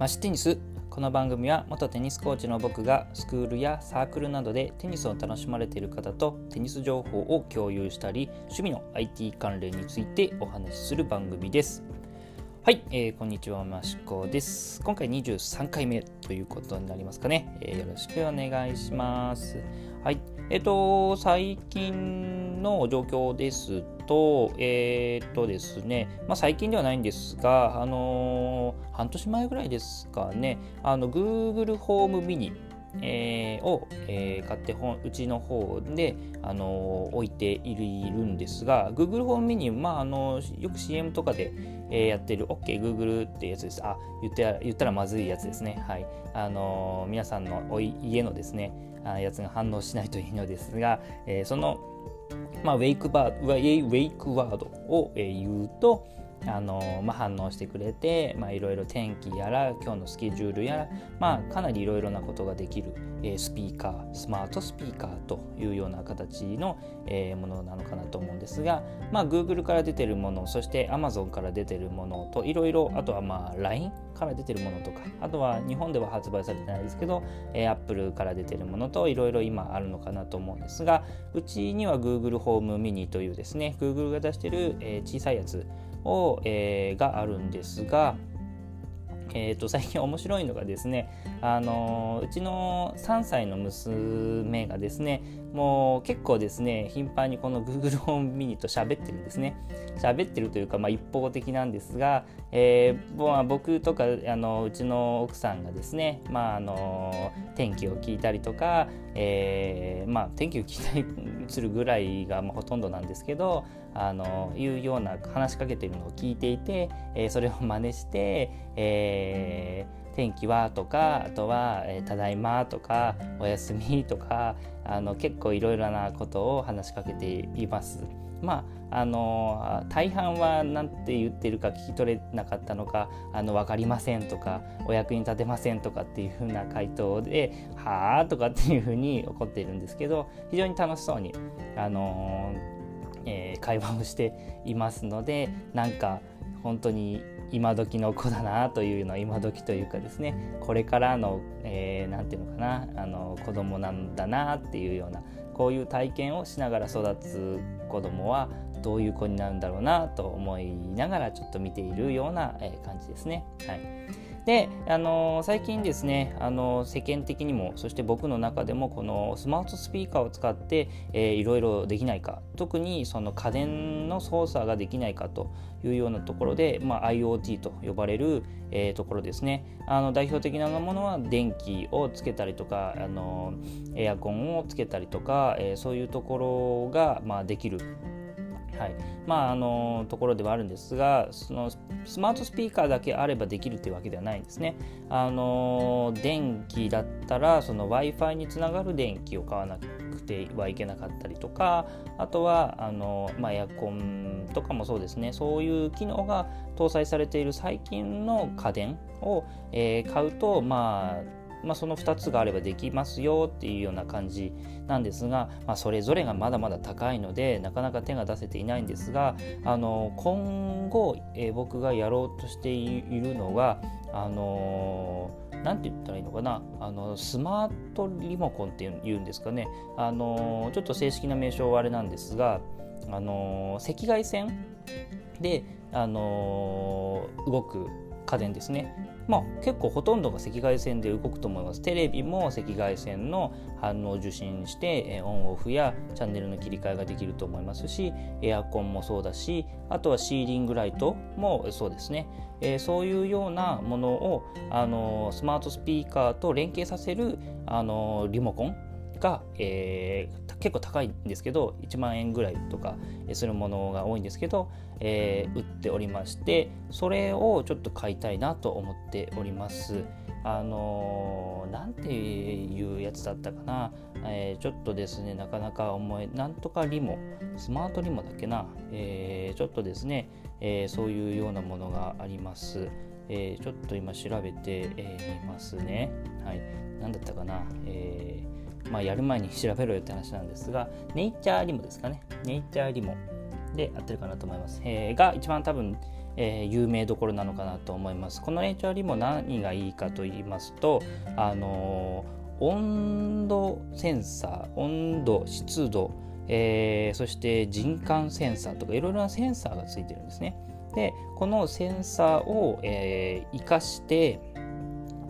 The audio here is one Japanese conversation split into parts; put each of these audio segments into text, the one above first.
マシテニス。この番組は元テニスコーチの僕がスクールやサークルなどでテニスを楽しまれている方とテニス情報を共有したり趣味の IT 関連についてお話しする番組です。はい、えー、こんにちはマシコです。今回23回目ということになりますかね、えー、よろしくお願いします。はいえっ、ー、と最近の状況ですと、えっ、とですね、まあ、最近ではないんですが、あのー、半年前ぐらいですかね、あの Google ホームミニ、えー、を、えー、買ってうちの方で、あのー、置いているんですが Google ホームミニ、まああのよく CM とかで、えー、やってる OKGoogle、ってやつです。あ言って言ったらまずいやつですね。はい。あの皆さんのお家のですねあやつが反応しないといいのですが、えそのまあ、ウェイクバーウェイクワードを言うと、あのまあ、反応してくれていろいろ天気やら今日のスケジュールやら、まあ、かなりいろいろなことができる、えー、スピーカースマートスピーカーというような形の、えー、ものなのかなと思うんですが、まあ、Google から出てるものそして Amazon から出てるものといろいろあとはまあ LINE から出てるものとかあとは日本では発売されてないですけど、えー、Apple から出てるものといろいろ今あるのかなと思うんですがうちには Google ホームミニというですね Google が出してる、えー、小さいやつを、えー、があるんですが、えー、と最近面白いのがですねあのうちの3歳の娘がですねもう結構ですね頻繁にこの Google ホームミニと喋ってるんですね。喋ってるというか、まあ、一方的なんですが、えー、僕とかあのうちの奥さんがですね、まあ、あの天気を聞いたりとか、えーまあ、天気を聞いたりするぐらいが、ま、ほとんどなんですけどあのいうような話しかけてるのを聞いていて、えー、それを真似して、えー天気はとかあとは、え、ただいまとかおやすみとかあの結構いろいろなことを話しかけています。まあ、あの大半は何て言ってるか聞き取れなかったのかあの分かりませんとかお役に立てませんとかっていうふうな回答で「はあ」とかっていうふうに怒っているんですけど非常に楽しそうに、あのえー、会話をしていますのでなんか本当に今時の子だなというのは今時というかですねこれからの何、えー、て言うのかなあの子供なんだなっていうようなこういう体験をしながら育つ子どもはどういう子になるんだろうなと思いながらちょっと見ているような感じですね。はいで、あの最近ですね、あの世間的にもそして僕の中でもこのスマートスピーカーを使って、えー、いろいろできないか特にその家電の操作ができないかというようなところで、まあ、IoT と呼ばれる、えー、ところですね。あの代表的なものは電気をつけたりとかあのエアコンをつけたりとか、えー、そういうところが、まあ、できるはいまあ、あのところではあるんですがそのスマートスピーカーだけあればできるというわけではないんですね。あの電気だったら w i f i につながる電気を買わなくてはいけなかったりとかあとはあの、まあ、エアコンとかもそうですねそういう機能が搭載されている最近の家電を、えー、買うとまあまあ、その2つがあればできますよっていうような感じなんですが、まあ、それぞれがまだまだ高いのでなかなか手が出せていないんですがあの今後、えー、僕がやろうとしているのがあの何て言ったらいいのかなあのスマートリモコンっていうんですかね。あのちょっと正式な名称はあれなんですがあの赤外線であの動く家電ですね。まあ、結構ほとんどが赤外線で動くと思います。テレビも赤外線の反応を受信して、えオンオフやチャンネルの切り替えができると思いますし、エアコンもそうだし、あとはシーリングライトもそうですね。えー、そういうようなものを、あのスマートスピーカーと連携させる、あのリモコンが、えー、結構高いんですけど1万円ぐらいとかするものが多いんですけど、えー、売っておりましてそれをちょっと買いたいなと思っております。あのー、ていうやつだったかな、えー、ちょっとですね、なかなか思え、なんとかリモ、スマートリモだっけな、えー、ちょっとですね、えそういうようなものがあります。えちょっと今調べてみ、えますね。はい。何だったかな、えーまあ、やる前に調べろよって話なんですが、ネイチャーリモですかね。ネイチャーリモで合ってるかなと思います。えー、が一番多分、えー、有名どころなのかなと思います。このネイチャーリモ何がいいかと言いますと、あのー、温度センサー温度湿度、えー、そして人感センサーとかいろいろなセンサーがついてるんですね。でこのセンサーを、えー、生かして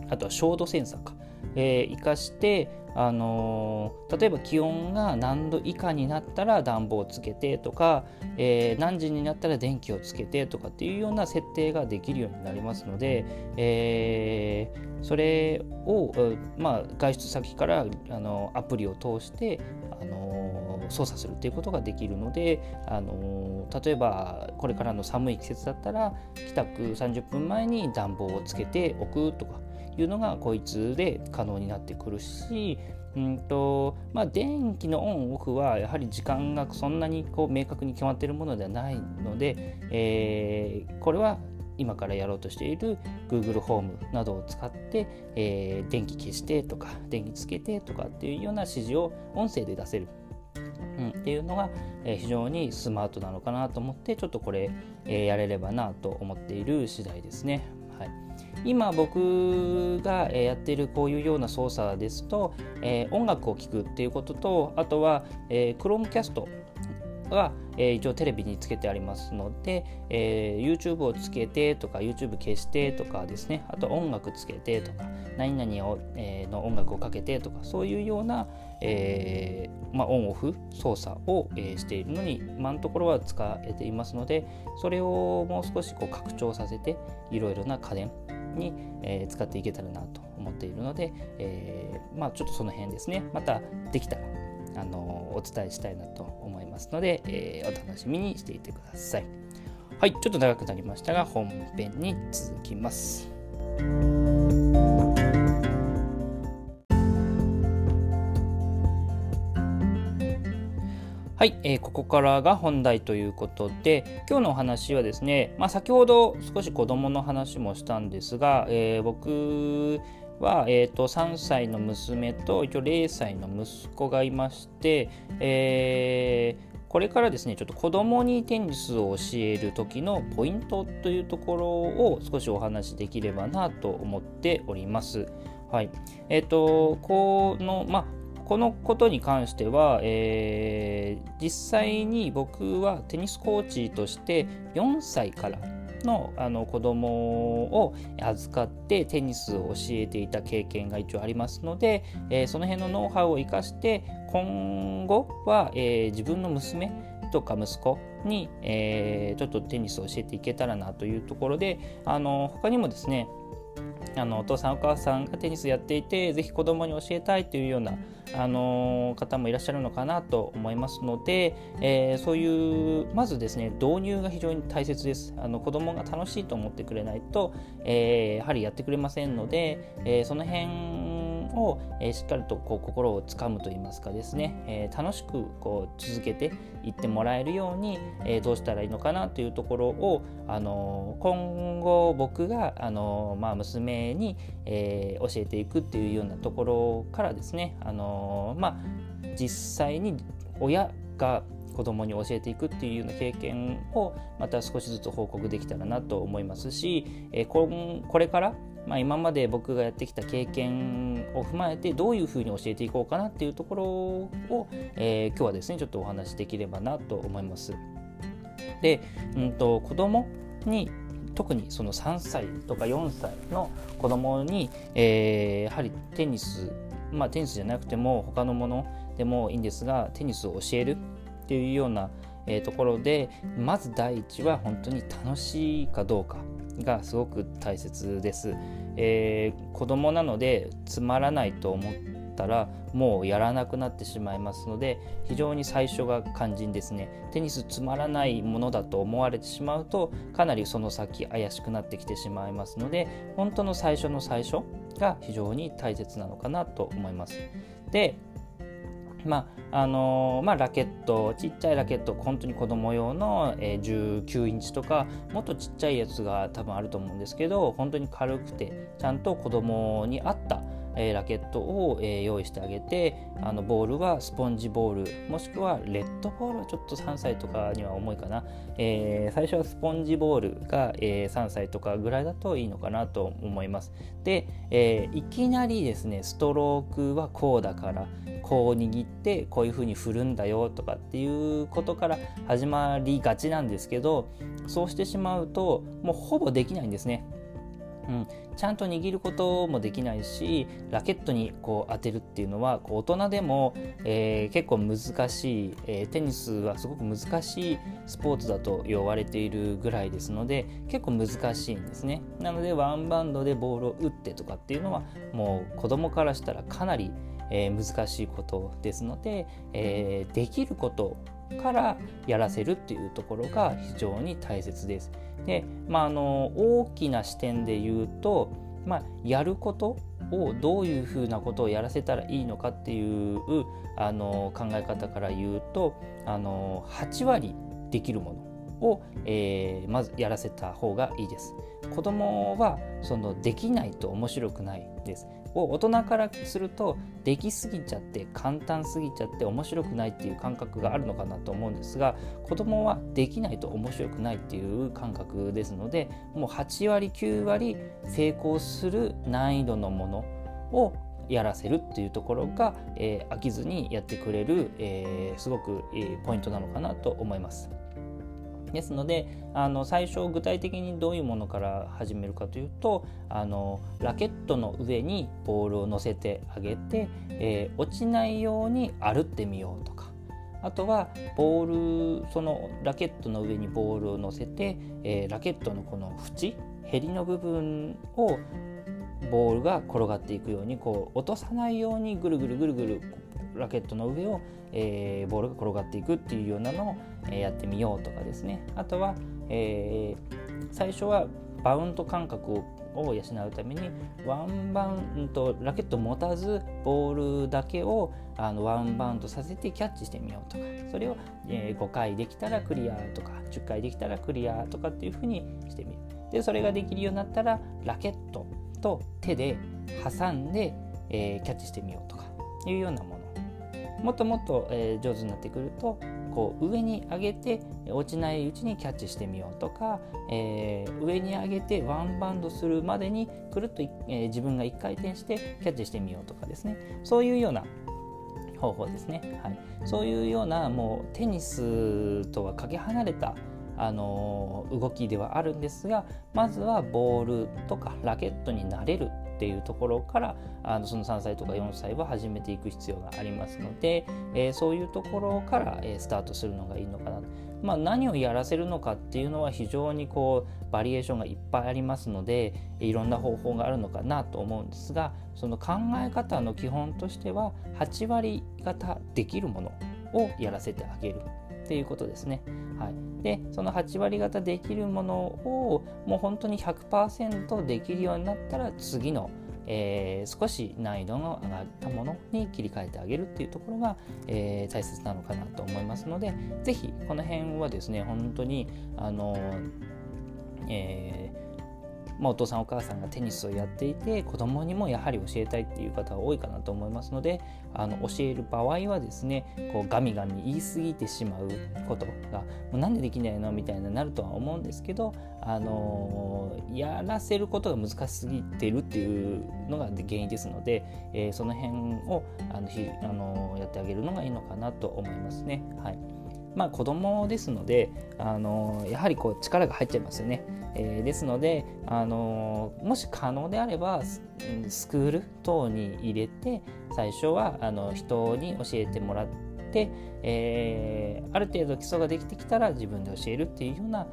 あとは照度センサーか、えー、生かしてあのー、例えば気温が何度以下になったら暖房をつけてとか、えー、何時になったら電気をつけてとかっていうような設定ができるようになりますので、えー、それを、まあ、外出先からあのアプリを通して、あの操作するっていうことができるので、あの例えばこれからの寒い季節だったら帰宅30分前に暖房をつけておくとかいうのがこいつで可能になってくるし、うんとまあ、電気のオンオフはやはり時間がそんなにこう明確に決まっているものではないので、えー、これは今からやろうとしている Google ホームなどを使って、えー、電気消してとか電気つけてとかっていうような指示を音声で出せる、うん、っていうのが、えー、非常にスマートなのかなと思ってちょっとこれ、えー、やれればなと思っている次第ですね。はい、今僕がやっているこういうような操作ですと、えー、音楽を聴くっていうこととあとは、えー、Chromecast が、え、一応テレビにつけてありますので、えー、YouTube をつけてとか YouTube 消してとかですね。あと音楽つけてとか何々を、えー、の音楽をかけてとかそういうような、えーまあ、オンオフ操作を、えー、しているのに今のところは使えていますのでそれをもう少しこう拡張させていろいろな家電に、えー、使っていけたらなと思っているので、えー、まあちょっとその辺ですねまたできたらあのお伝えしたいなと思いますので、えー、お楽しみにしていてください。はい、ちょっと長くなりましたが本編に続きます。はい、えー、ここからが本題ということで今日のお話はですね、まあ、先ほど少し子供の話もしたんですが、えー、僕は、えーと、3歳の娘と一応0歳の息子がいまして、えー、これからですねちょっと子供にテニスを教える時のポイントというところを少しお話しできればなと思っております。はい、えっ、ー、とこのまあこのことに関しては、えー、実際に僕はテニスコーチとして4歳からのあの子供を預かってテニスを教えていた経験が一応ありますので、えー、その辺のノウハウを生かして今後は、えー、自分の娘とか息子に、えー、ちょっとテニスを教えていけたらなというところであの他にもですねあのお父さんお母さんがテニスやっていて是非子供に教えたいというような、あの方もいらっしゃるのかなと思いますので、えー、そういうまずですね導入が非常に大切です。あの子供が楽しいと思ってくれないと、えー、やはりやってくれませんので、えー、その辺を、え、しっかりとこう心をつかむといいますかですね、え、楽しくこう続けていってもらえるように、え、どうしたらいいのかなというところを、あの今後僕が、あのまあ、娘に、え教えていくっていうようなところからですね、あのまあ、実際に親が子供に教えていくっていうような経験をまた少しずつ報告できたらなと思いますし、えこれからまあ、今まで僕がやってきた経験を踏まえてどういうふうに教えていこうかなっていうところを、えー、今日はですねちょっとお話しできればなと思います。で、うんと、子供に特にその3歳とか4歳の子供に、えー、やはりテニスまあテニスじゃなくても他のものでもいいんですがテニスを教えるっていうような、えー、ところでまず第一は本当に楽しいかどうかがすごく大切です。えー、子供なのでつまらないと思ったらもうやらなくなってしまいますので非常に最初が肝心ですねテニスつまらないものだと思われてしまうとかなりその先怪しくなってきてしまいますので本当の最初の最初が非常に大切なのかなと思います。でまああのー、まあ、ラケットちっちゃいラケット本当に子供用の、えー、19インチとかもっとちっちゃいやつが多分あると思うんですけど本当に軽くてちゃんと子供に合った、え、ラケットを、え、用意してあげてあのボールはスポンジボールもしくはレッドボールはちょっと3歳とかには重いかな、え、最初はスポンジボールが、え、3歳とかぐらいだといいのかなと思います。で、え、いきなりですねストロークはこうだからこう握ってこういう風に振るんだよとかっていうことから始まりがちなんですけどそうしてしまうともうほぼできないんですね。うん、ちゃんと握ることもできないしラケットにこう当てるっていうのはこう大人でも、えー、結構難しい、えー、テニスはすごく難しいスポーツだと言われているぐらいですので結構難しいんですね。なのでワンバウンドでボールを打ってとかっていうのはもう子供からしたらかなり、えー、難しいことですので、えできることからやらせるっていうところが非常に大切です。で、まあ、あの大きな視点で言うと、まあ、やることをどういうふうなことをやらせたらいいのかっていうあの考え方から言うとあの8割できるものを、えー、まずやらせた方がいいです。子供はそのできないと面白くないです。を大人からするとできすぎちゃって簡単すぎちゃって面白くないっていう感覚があるのかなと思うんですが子供はできないと面白くないっていう感覚ですのでもう8割9割成功する難易度のものをやらせるっていうところが、えー、飽きずにやってくれる、えー、すごくいいポイントなのかなと思います。ですのであの最初具体的にどういうものから始めるかというとあのラケットの上にボールを乗せてあげて、えー、落ちないように歩ってみようとかあとはボールそのラケットの上にボールを乗せて、えー、ラケットのこの縁へりの部分をボールが転がっていくようにこう落とさないようにぐるぐるぐるぐるラケットの上を、えー、ボールが転がっていくっていうようなのを、え、やってみようとかですね。あとは、えー、最初はバウンド感覚をを養うためにワンバウンドラケット持たずボールだけをあのワンバウンドさせてキャッチしてみようとか。それを、えー、5回できたらクリアとか10回できたらクリアとかっていうふうにしてみる。でそれができるようになったらラケットと手で挟んで、えー、キャッチしてみようとか。いうようなもの。もっともっと、えー、上手になってくるとこう上に上げて落ちないうちにキャッチしてみようとか、えー、上に上げてワンバウンドするまでにくるっと、えー、自分が1回転してキャッチしてみようとかですね。そういうような方法ですね、はい、そういうようなもうテニスとはかけ離れたあの動きではあるんですがまずはボールとかラケットになれるっていうところからあのその3歳とか4歳は始めていく必要がありますので、えー、そういうところから、えー、スタートするのがいいのかな。まあ、何をやらせるのかっていうのは非常にこうバリエーションがいっぱいありますのでいろんな方法があるのかなと思うんですがその考え方の基本としては8割方できるものをやらせてあげる。ていうことですね。はい、でその8割方できるものをもう本当に100%できるようになったら次の、えー、少し難易度の上がったものに切り替えてあげるっていうところが、えー、大切なのかなと思いますので是非この辺はですね本当にあの、えーまあ、お父さんお母さんがテニスをやっていて子供にもやはり教えたいっていう方が多いかなと思いますのであの教える場合はですねこうガミガミ言い過ぎてしまうことがもうなんでできないのみたいになるとは思うんですけど、あのー、やらせることが難しすぎてるっていうのが原因ですので、えー、その辺をあのひ、あのー、やってあげるのがいいのかなと思いますね。はいまあ、子供ですので、あのやはりこう力が入っちゃいますよね。えー、ですので、あのもし可能であればスクール等に入れて最初はあの人に教えてもらって、えー、ある程度基礎ができてきたら自分で教えるっていうような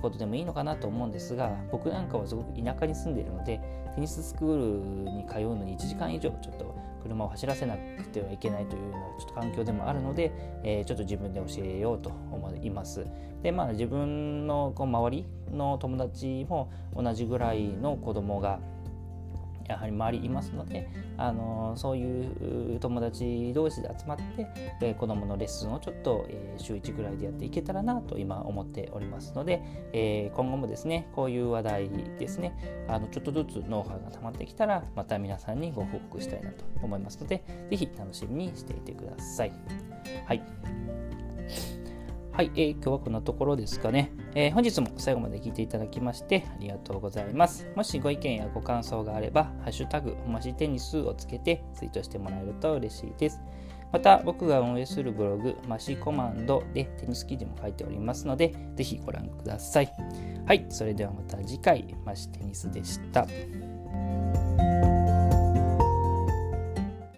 ことでもいいのかなと思うんですが僕なんかはすごく田舎に住んでいるのでテニススクールに通うのに1時間以上ちょっと車を走らせなくてはいけないというようなちょっと環境でもあるので、えー、ちょっと自分で教えようと思います。でまあ自分のこう周りの友達も同じぐらいの子供がやはり周りいますので、あのそういう友達同士で集まって、え、子どものレッスンをちょっと、え、週1ぐらいでやっていけたらなと今思っておりますので、え、今後もですねこういう話題ですねあのちょっとずつノウハウが溜まってきたらまた皆さんにご報告したいなと思いますので是非楽しみにしていてください。はいはい、えー、今日はこんなところですかね、えー、本日も最後まで聞いていただきましてありがとうございます。もしご意見やご感想があれば、ハッシュタグ、ましテニスをつけてツイートしてもらえると嬉しいです。また、僕が運営するブログ、マシコマンドでテニス記事も書いておりますので、ぜひご覧ください。はい、それではまた次回、マシテニスでした。